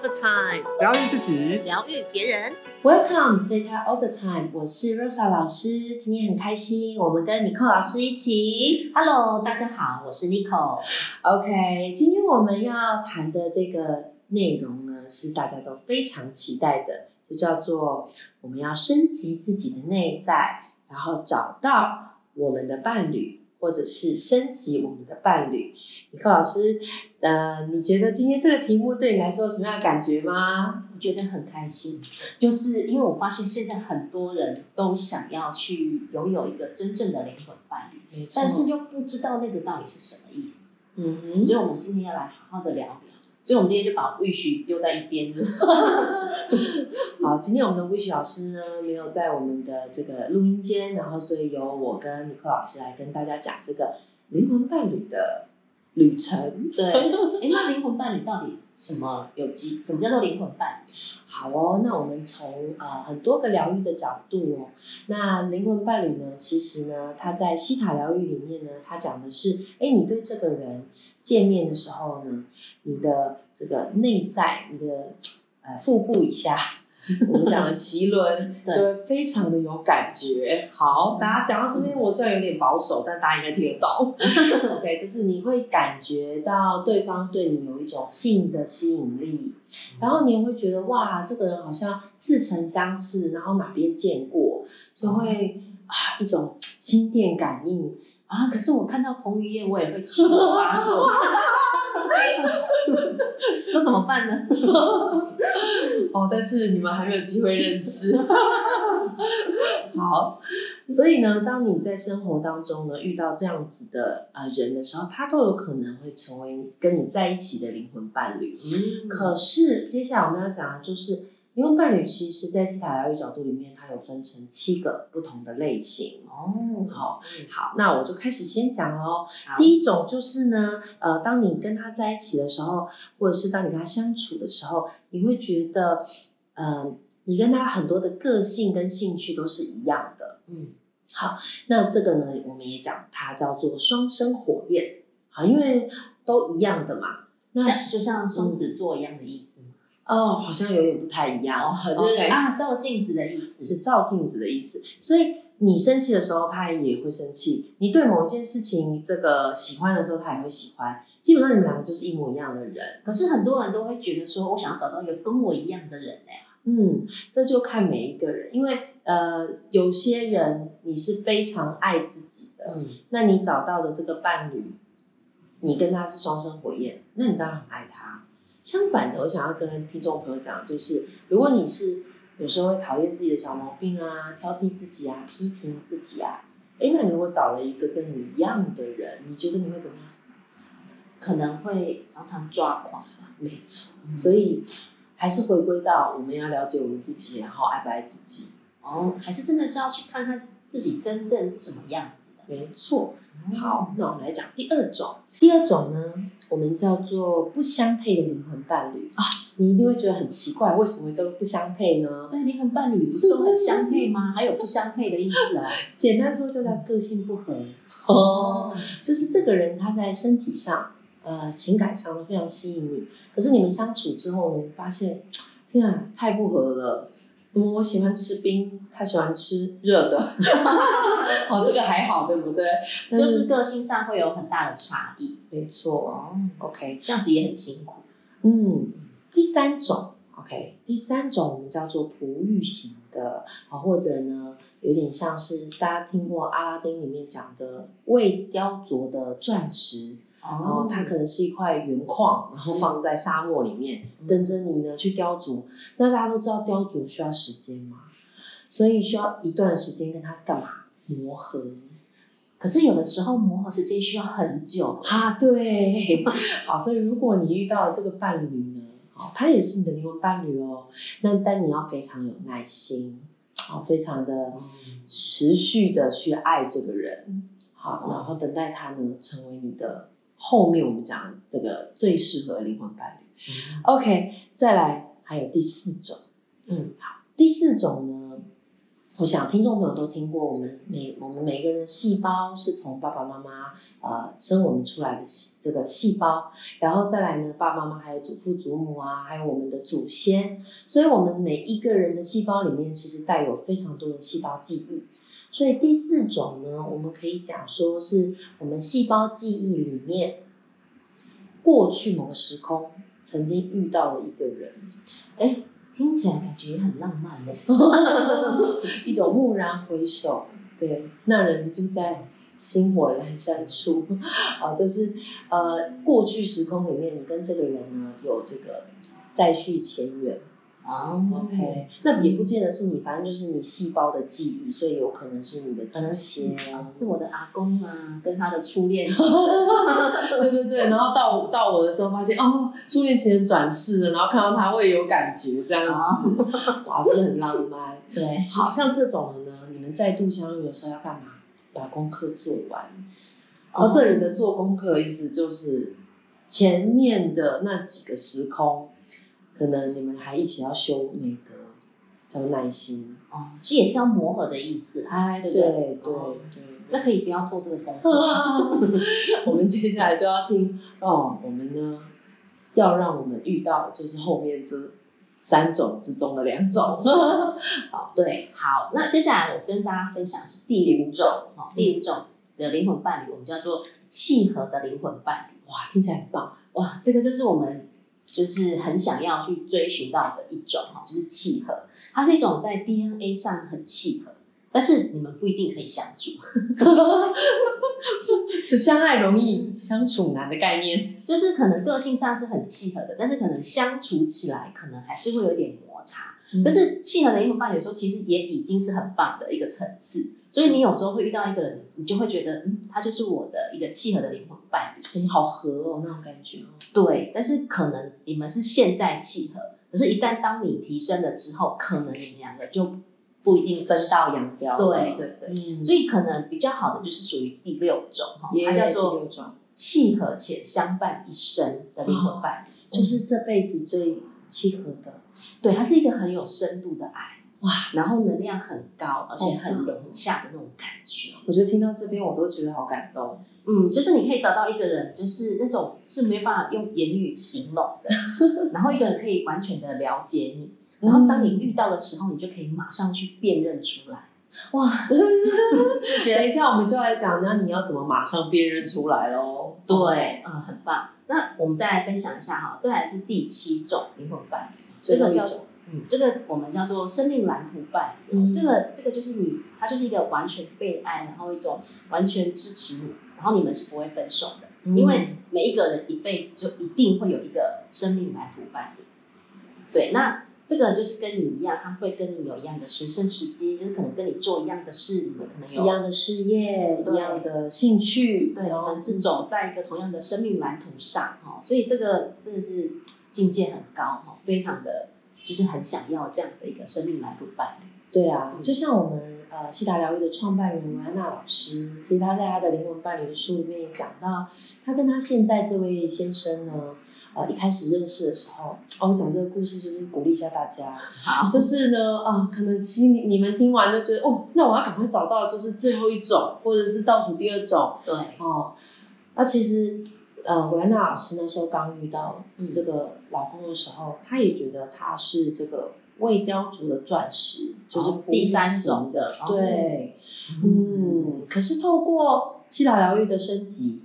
the time，疗愈自己，疗愈别人。Welcome Data All the Time，我是 Rosa 老师，今天很开心，我们跟 Nicole 老师一起。Hello，大家好，我是 Nicole。OK，今天我们要谈的这个内容呢，是大家都非常期待的，就叫做我们要升级自己的内在，然后找到我们的伴侣，或者是升级我们的伴侣。Nicole 老师，呃，你觉得今天这个题目对你来说有什么样的感觉吗？我觉得很开心，就是因为我发现现在很多人都想要去拥有一个真正的灵魂伴侣，但是又不知道那个到底是什么意思，嗯哼，所以我们今天要来好好的聊聊。所以我们今天就把 wish 丢在一边。好，今天我们的 Wish 老师呢没有在我们的这个录音间，然后所以由我跟尼克老师来跟大家讲这个灵魂伴侣的旅程。对，哎，那灵魂伴侣到底什么有机？什么叫做灵魂伴侣？好哦，那我们从呃很多个疗愈的角度哦，那灵魂伴侣呢，其实呢，他在西塔疗愈里面呢，他讲的是，哎，你对这个人见面的时候呢，你的这个内在，你的呃腹部以下。我们讲的奇轮就对会非常的有感觉。好，大家讲到这边，我虽然有点保守，但大家应该听得懂。OK，就是你会感觉到对方对你有一种性的吸引力，然后你也会觉得哇，这个人好像似曾相识，然后哪边见过，所以会啊一种心电感应。啊，可是我看到彭于晏，我也会起火发作。那怎么办呢？哦，但是你们还没有机会认识。好，所以呢，当你在生活当中呢遇到这样子的呃人的时候，他都有可能会成为跟你在一起的灵魂伴侣。嗯可是接下来我们要讲的就是灵魂伴侣，其实在西塔疗愈角度里面，它有分成七个不同的类型。哦，好，好，那我就开始先讲喽。第一种就是呢，呃，当你跟他在一起的时候，或者是当你跟他相处的时候，你会觉得，呃，你跟他很多的个性跟兴趣都是一样的。嗯，好，那这个呢，我们也讲它叫做双生火焰。好，因为都一样的嘛。那像就像双子座一样的意思吗？哦，好像有点不太一样。哦，就是啊，照镜子的意思。是照镜子的意思。所以你生气的时候，他也会生气；你对某一件事情这个喜欢的时候，他也会喜欢。基本上你们两个就是一模一样的人。可是很多人都会觉得说，我想要找到一个跟我一样的人哎、嗯，这就看每一个人，因为呃，有些人你是非常爱自己的，嗯，那你找到的这个伴侣，你跟他是双生火焰，那你当然很爱他。相反的，我想要跟听众朋友讲，就是如果你是有时候会讨厌自己的小毛病啊，挑剔自己啊，批评自己啊，诶，那你如果找了一个跟你一样的人，你觉得你会怎么样？可能会常常抓狂吧。没错，嗯所以还是回归到我们要了解我们自己，然后爱不爱自己。哦，还是真的是要去看看自己真正是什么样子的。没错。好，那我们来讲第二种。第二种呢，我们叫做不相配的灵魂伴侣啊。你一定会觉得很奇怪，为什么会叫做不相配呢？对，灵魂伴侣不是都很相配吗？还有不相配的意思哦。简单说，就叫个性不合。哦，就是这个人他在身体上、呃情感上都非常吸引你，可是你们相处之后呢，你发现，天啊，太不合了。怎么我喜欢吃冰，他喜欢吃热的？哦，这个还好，对不对？就是个性上会有很大的差异。没错。哦，OK，这样子也很辛苦。嗯，第三种，OK，第三种我们叫做璞玉型的啊，或者呢，有点像是大家听过阿拉丁里面讲的未雕琢的钻石，哦它可能是一块原矿，然后放在沙漠里面，嗯等着你呢去雕琢。那大家都知道雕琢需要时间嘛，所以需要一段时间跟它干嘛磨合。可是有的时候磨合时间需要很久。啊，对，好，所以如果你遇到这个伴侣呢，好，他也是你的灵魂伴侣哦，那但你要非常有耐心，好，非常的持续的去爱这个人，好，然后等待他呢成为你的后面我们讲这个最适合灵魂伴侣。OK，再来还有第四种，嗯，好，第四种呢，我想听众朋友都听过，我们每我们每一个人的细胞是从爸爸妈妈呃生我们出来的细这个细胞，然后再来呢，爸爸妈妈还有祖父祖母啊，还有我们的祖先，所以我们每一个人的细胞里面其实带有非常多的细胞记忆。所以第四种呢，我们可以讲说是我们细胞记忆里面过去某个时空曾经遇到了一个人，哎，听起来感觉很浪漫嘞。一种蓦然回首，对，那人就在星火阑珊处，啊，就是呃，过去时空里面，你跟这个人呢有这个再续前缘。哦 OK，那也不见得是你，反正就是你细胞的记忆，所以有可能是你的可能是是我的阿公啊，跟他的初恋 对对对，然后到到我的时候，发现哦，初恋情人转世了，然后看到他会有感觉，这样子，哇，真的很浪漫。对，好像这种的呢，你们再度相遇的时候要干嘛？把功课做完。而这里的做功课意思就是前面的那几个时空。可能你们还一起要修美德，叫耐心哦，其实也是要磨合的意思。哎，对对对，那可以不要做这个功课。我们接下来就要听哦，我们呢要让我们遇到就是后面这三种之中的两种。好，对，好，那接下来我跟大家分享是第五种哦，第五种的灵魂伴侣，我们叫做契合的灵魂伴侣。哇，听起来很棒哇，这个就是我们。就是很想要去追寻到的一种哈，就是契合。它是一种在 DNA 上很契合，但是你们不一定可以相处，就相爱容易相处难的概念。就是可能个性上是很契合的，但是可能相处起来可能还是会有点摩擦。但是契合的灵魂伴侣，有时候其实也已经是很棒的一个层次。所以你有时候会遇到一个人，你就会觉得，嗯，他就是我的一个契合的灵魂伴侣，你好合哦，那种感觉。对，但是可能你们是现在契合，可是，一旦当你提升了之后，可能你们两个就不一定分道扬镳。对对对，嗯，所以可能比较好的就是属于第六种哈，它叫做契合且相伴一生的灵魂伴侣，就是这辈子最契合的。对，它是一个很有深度的爱。哇，然后能量很高，而且很融洽的那种感觉。我觉得听到这边，我都觉得好感动。嗯，就是你可以找到一个人，就是那种是没办法用言语形容的，然后一个人可以完全的了解你，然后当你遇到的时候，你就可以马上去辨认出来。哇，等一下我们就来讲，那你要怎么马上辨认出来喽？对，嗯，很棒。那我们再来分享一下哈，再来是第七种灵魂伴侣，这个叫。嗯，这个我们叫做生命蓝图伴侣。这个这个就是你，他就是一个完全被爱，然后一种完全支持你，然后你们是不会分手的，因为每一个人一辈子就一定会有一个生命蓝图伴侣。对，那这个就是跟你一样，他会跟你有一样的神圣时机，就是可能跟你做一样的事，你们可能有一样的事业，一样的兴趣，对，我们是走在一个同样的生命蓝图上，哈，所以这个真的是境界很高，哈，非常的。就是很想要这样的一个生命来伴侣。对啊，就像我们呃西达疗愈的创办人维安娜老师，其实他在他的灵魂伴侣的书里面也讲到，他跟他现在这位先生呢，呃一开始认识的时候，哦，我讲这个故事就是鼓励一下大家，好，就是呢，啊，可能心里你们听完就觉得，哦，那我要赶快找到就是最后一种，或者是倒数第二种，对，哦，那其实。呃，维安娜老师那时候刚遇到这个老公的时候，她也觉得他是这个未雕琢的钻石，就是第三种的。对，嗯，可是透过七疗疗愈的升级，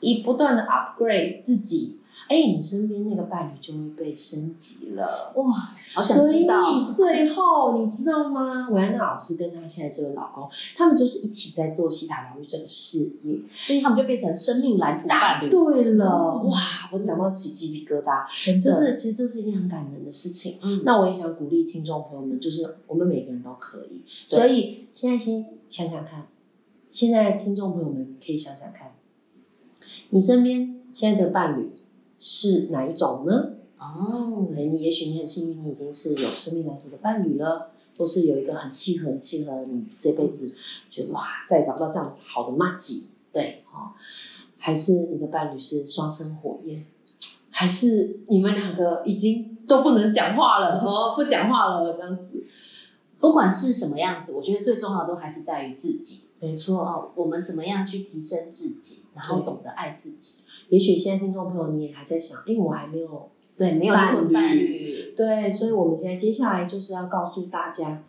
以不断的 upgrade 自己。哎，你身边那个伴侣就会被升级了哇！好想知道。所以最后你知道吗？维安娜老师跟她现在这位老公，他们就是一起在做西塔疗愈这个事业，所以他们就变成生命蓝图伴侣。对了，哇！我讲到起鸡皮疙瘩，就是其实这是一件很感人的事情。嗯，那我也想鼓励听众朋友们，就是我们每个人都可以。所以现在先想想看，现在听众朋友们可以想想看，你身边现在的伴侣。是哪一种呢？哦，哎，你也许你很幸运，你已经是有生命蓝图的伴侣了，或是有一个很契合、很契合你这辈子，觉得哇，再找不到这样好的妈吉，对，哦，还是你的伴侣是双生火焰，还是你们两个已经都不能讲话了，哦，不讲话了这样子，不管是什么样子，我觉得最重要的都还是在于自己。没错，哦，我们怎么样去提升自己，然后懂得爱自己。也许现在听众朋友你也还在想，因为我还没有对没有伴伴侣，对，所以我们现在接下来就是要告诉大家，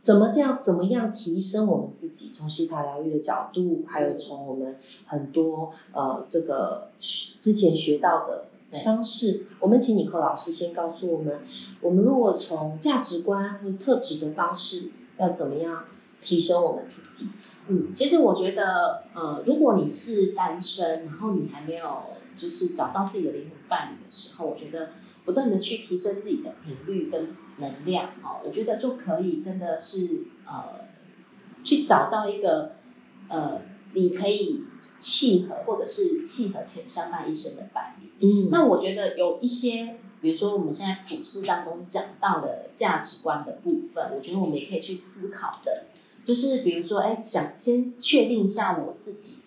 怎么这样，怎么样提升我们自己，从西塔疗愈的角度，还有从我们很多呃这个之前学到的。方式，我们请尼克老师先告诉我们，我们如果从价值观或者特质的方式，要怎么样提升我们自己？嗯，其实我觉得，呃，如果你是单身，然后你还没有就是找到自己的灵魂伴侣的时候，我觉得不断的去提升自己的频率跟能量，哦，我觉得就可以真的是呃，去找到一个呃，你可以契合或者是契合前相伴一生的伴侣。嗯，那我觉得有一些，比如说我们现在普世当中讲到的价值观的部分，我觉得我们也可以去思考的，就是比如说，哎，想先确定一下我自己，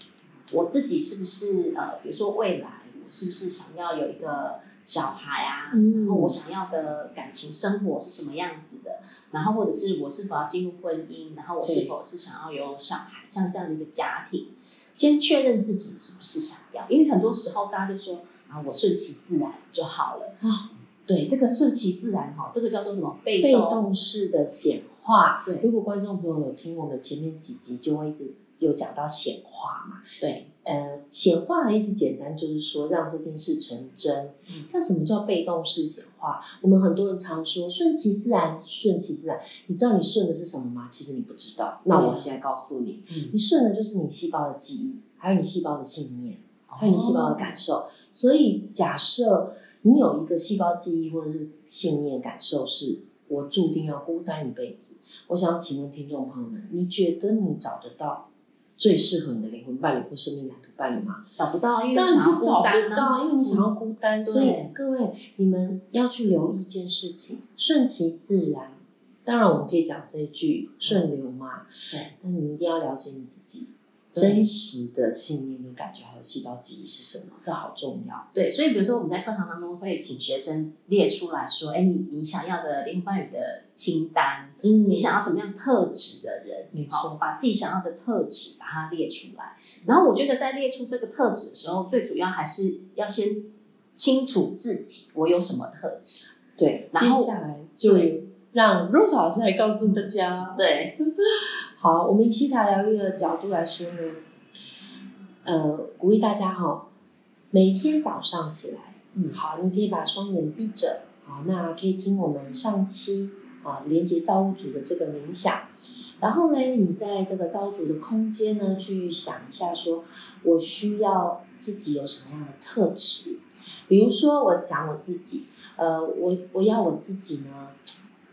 我自己是不是呃，比如说未来我是不是想要有一个小孩啊，然后我想要的感情生活是什么样子的，然后或者是我是否要进入婚姻，然后我是否是想要有小孩，像这样的一个家庭，先确认自己是不是想要，因为很多时候大家就说。啊，我顺其自然就好了啊。对，这个顺其自然哈，这个叫做什么？被动式的显化。对，如果观众朋友有听我们前面几集，就会一直有讲到显化嘛。对，呃，显化的意思简单就是说让这件事成真。嗯，那什么叫被动式显化？我们很多人常说顺其自然，顺其自然。你知道你顺的是什么吗？其实你不知道。那我现在告诉你，你顺的就是你细胞的记忆，还有你细胞的信念，还有你细胞的感受。所以，假设你有一个细胞记忆或者是信念感受，是我注定要孤单一辈子。我想请问听众朋友们，你觉得你找得到最适合你的灵魂伴侣或生命蓝图伴侣吗？找不到，因为当然是找不到，因为你想要孤单。所以各位，你们要去留意一件事情：顺其自然。当然，我们可以讲这一句顺流嘛。对。但你一定要了解你自己。真实的信念跟感觉，还有细胞记忆是什么？这好重要。对，所以比如说我们在课堂当中会请学生列出来说：“哎，你你想要的灵魂伴侣的清单，嗯，你想要什么样特质的人？没错，把自己想要的特质把它列出来。然后我觉得在列出这个特质的时候，最主要还是要先清楚自己我有什么特质。对，然后接下来就让 Rose 老师来告诉大家。对。好，我们以西塔疗愈的角度来说呢，呃，鼓励大家哈，每天早上起来，嗯，好，你可以把双眼闭着，好，那可以听我们上期啊连接造物主的这个冥想，然后呢，你在这个造物主的空间呢，去想一下，说我需要自己有什么样的特质，比如说我讲我自己，呃，我我要我自己呢，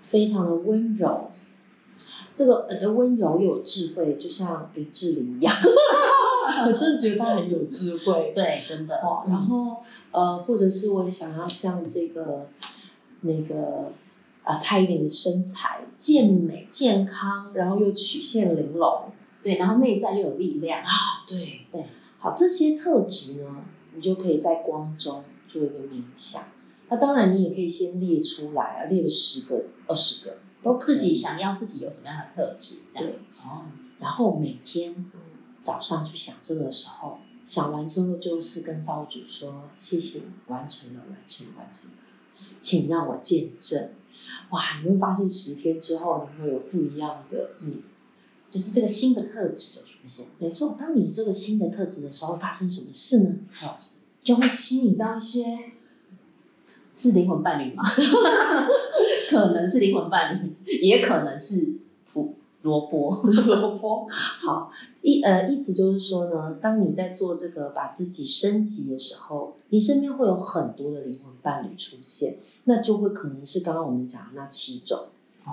非常的温柔。这个呃温柔又有智慧，就像林志玲一样，我真的觉得她很有智慧。对，真的。哦，然后呃，或者是我也想要像这个那个啊蔡依林的身材，健美健康，然后又曲线玲珑，对，然后内在又有力量啊，对对。好，这些特质呢，你就可以在光中做一个冥想。那当然，你也可以先列出来啊，列个十个、二十个。都自己想要自己有什么样的特质，这样哦。然后每天早上去想这个的时候，想完之后就是跟造物主说：“谢谢你完成了，完成，完成了，请让我见证。”哇，你会发现十天之后你会有不一样的你，就是这个新的特质就出现。没错，当你有这个新的特质的时候，发生什么事呢？老师就会吸引到一些是灵魂伴侣吗？可能是灵魂伴侣，也可能是萝萝卜。萝卜好意呃意思就是说呢，当你在做这个把自己升级的时候，你身边会有很多的灵魂伴侣出现，那就会可能是刚刚我们讲的那七种。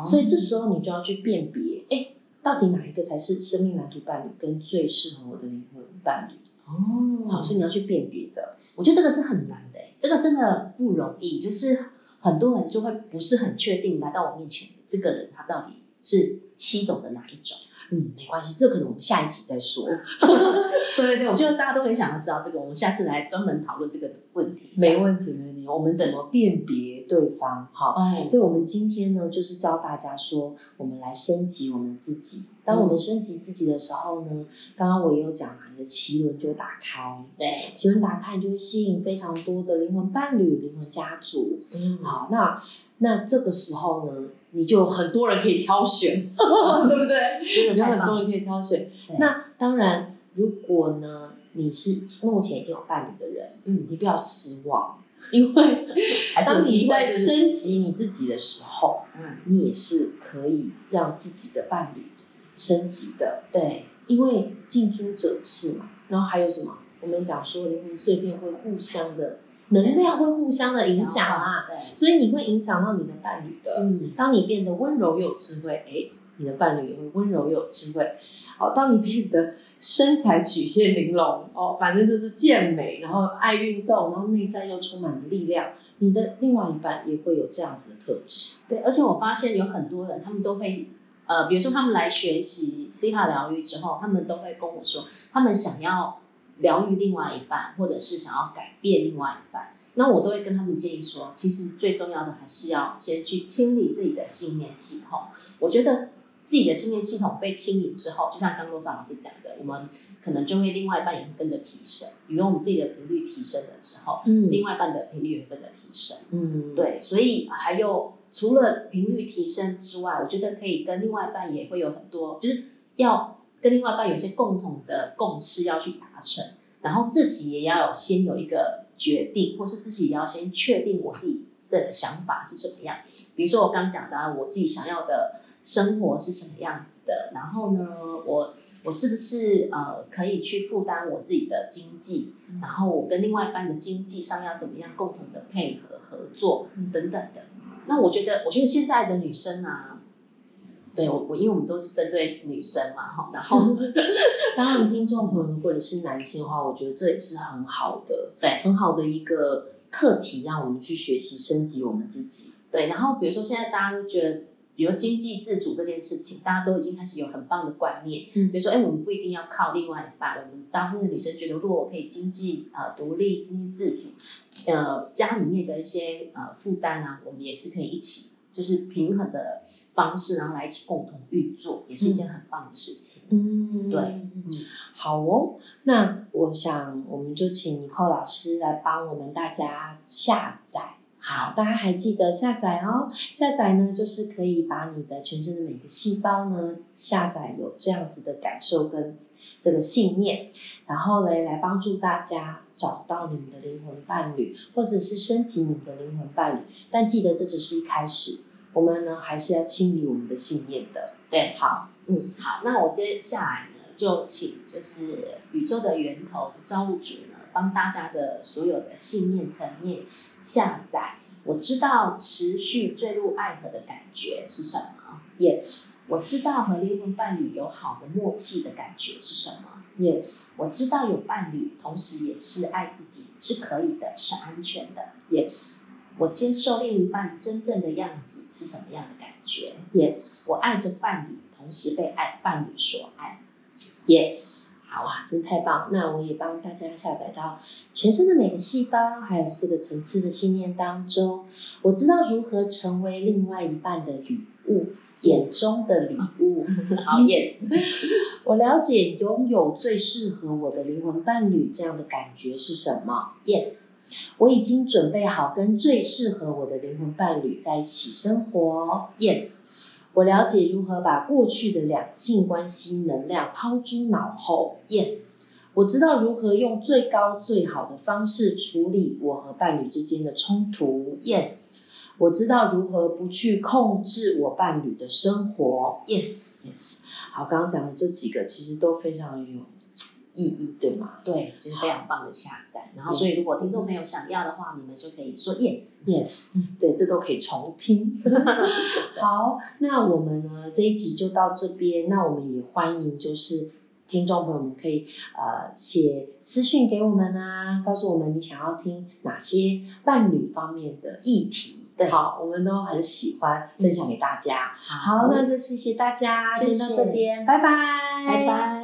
所以这时候你就要去辨别，哎，到底哪一个才是生命蓝图伴侣跟最适合我的灵魂伴侣？哦，好，所以你要去辨别的。我觉得这个是很难的，这个真的不容易，就是。很多人就会不是很确定来到我面前，这个人他到底是七种的哪一种？嗯，没关系，这可能我们下一集再说。对对对，我觉得 大家都很想要知道这个，我们下次来专门讨论这个问题。没问题，没问题。我们怎么辨别对方？哈，所以，我们今天呢，就是教大家说，我们来升级我们自己。当我们升级自己的时候呢，刚刚我也有讲嘛，你的奇轮就会打开，对，奇轮打开，你就会吸引非常多的灵魂伴侣、灵魂家族。嗯，好，那那这个时候呢，你就有很多人可以挑选，对不对？有很多人可以挑选。那当然，如果呢，你是目前已经有伴侣的人，嗯，你不要失望，因为 当你在升级你自己的时候，嗯，你也是可以让自己的伴侣升级的，对，因为近朱者赤嘛。然后还有什么？我们讲说灵魂碎片会互相的能量会互相的影响啊，对，所以你会影响到你的伴侣的。嗯，当你变得温柔又有智慧，哎，你的伴侣也会温柔又有智慧。哦，当你变得身材曲线玲珑，哦，反正就是健美，然后爱运动，然后内在又充满力量，你的另外一半也会有这样子的特质。对，而且我发现有很多人，他们都会，呃，比如说他们来学习西塔疗愈之后，他们都会跟我说，他们想要疗愈另外一半，或者是想要改变另外一半。那我都会跟他们建议说，其实最重要的还是要先去清理自己的信念系统。我觉得自己的信念系统被清理之后，就像刚刚罗莎老师讲的，我们可能就会另外一半也会跟着提升。比如我们自己的频率提升了之后，嗯另外一半的频率也会跟着提升。嗯，对，所以还有除了频率提升之外，我觉得可以跟另外一半也会有很多，就是要跟另外一半有些共同的共识要去达成，然后自己也要有先有一个决定，或是自己也要先确定我自己的想法是什么样。比如说我刚讲的啊，我自己想要的生活是什么样子的，然后呢，我我是不是呃可以去负担我自己的经济，然后我跟另外一半的经济上要怎么样共同的配合合作等等的。那我觉得，我觉得现在的女生啊，对我我因为我们都是针对女生嘛，哈，然后 当然，听众朋友，如果你是男性的话，我觉得这也是很好的，对很好的一个课题，让我们去学习升级我们自己。对，然后比如说现在大家都觉得，比如经济自主这件事情，大家都已经开始有很棒的观念，嗯比如说，哎，我们不一定要靠另外一半，我们大部分的女生觉得，如果我可以经济呃独立、经济自主，呃，家里面的一些呃负担啊，我们也是可以一起，就是平衡的方式，然后来一起共同运作，也是一件很棒的事情。嗯对嗯，好哦。那我想，我们就请尼寇老师来帮我们大家下载。好，大家还记得下载哦。下载呢，就是可以把你的全身的每个细胞呢下载有这样子的感受跟这个信念，然后嘞来帮助大家找到你们的灵魂伴侣，或者是升级你们的灵魂伴侣。但记得这只是一开始，我们呢还是要清理我们的信念的。对，好，嗯，好，那我接下来呢，就请就是宇宙的源头造物主呢，帮大家的所有的信念层面下载。我知道持续坠入爱河的感觉是什么，Yes, 我知道和灵魂伴侣有好的默契的感觉是什么，yes, 我知道有伴侣，同时也是爱自己，是可以的，是安全的。yes, 我接受另一半真正的样子是什么样的感觉？yes, 我爱着伴侣，同时被爱伴侣所爱。yes。好哇，真的太棒！那我也帮大家下载到全身的每个细胞，还有四个层次的信念当中。我知道如何成为另外一半的礼物，眼中的礼物。好，yes，我了解拥有最适合我的灵魂伴侣这样的感觉是什么。yes，我已经准备好跟最适合我的灵魂伴侣在一起生活。yes，我了解如何把过去的两性关系能量抛诸脑后。yes，我知道如何用最高最好的方式处理我和伴侣之间的冲突。yes，我知道如何不去控制我伴侣的生活。yes，Yes，好，刚刚讲的这几个其实都非常有意义，对吗对，就是非常棒的下载。然后，所以如果听众朋友想要的话，你们就可以说 yes。？Yes，对，这都可以重听。好，那我们呢这一集就到这边。那我们也欢迎就是听众朋友们可以呃写私讯给我们啊，告诉我们你想要听哪些伴侣方面的议题。对好，我们都很喜欢分享给大家。好好，那就谢谢大家，谢先到这边，拜拜，拜拜。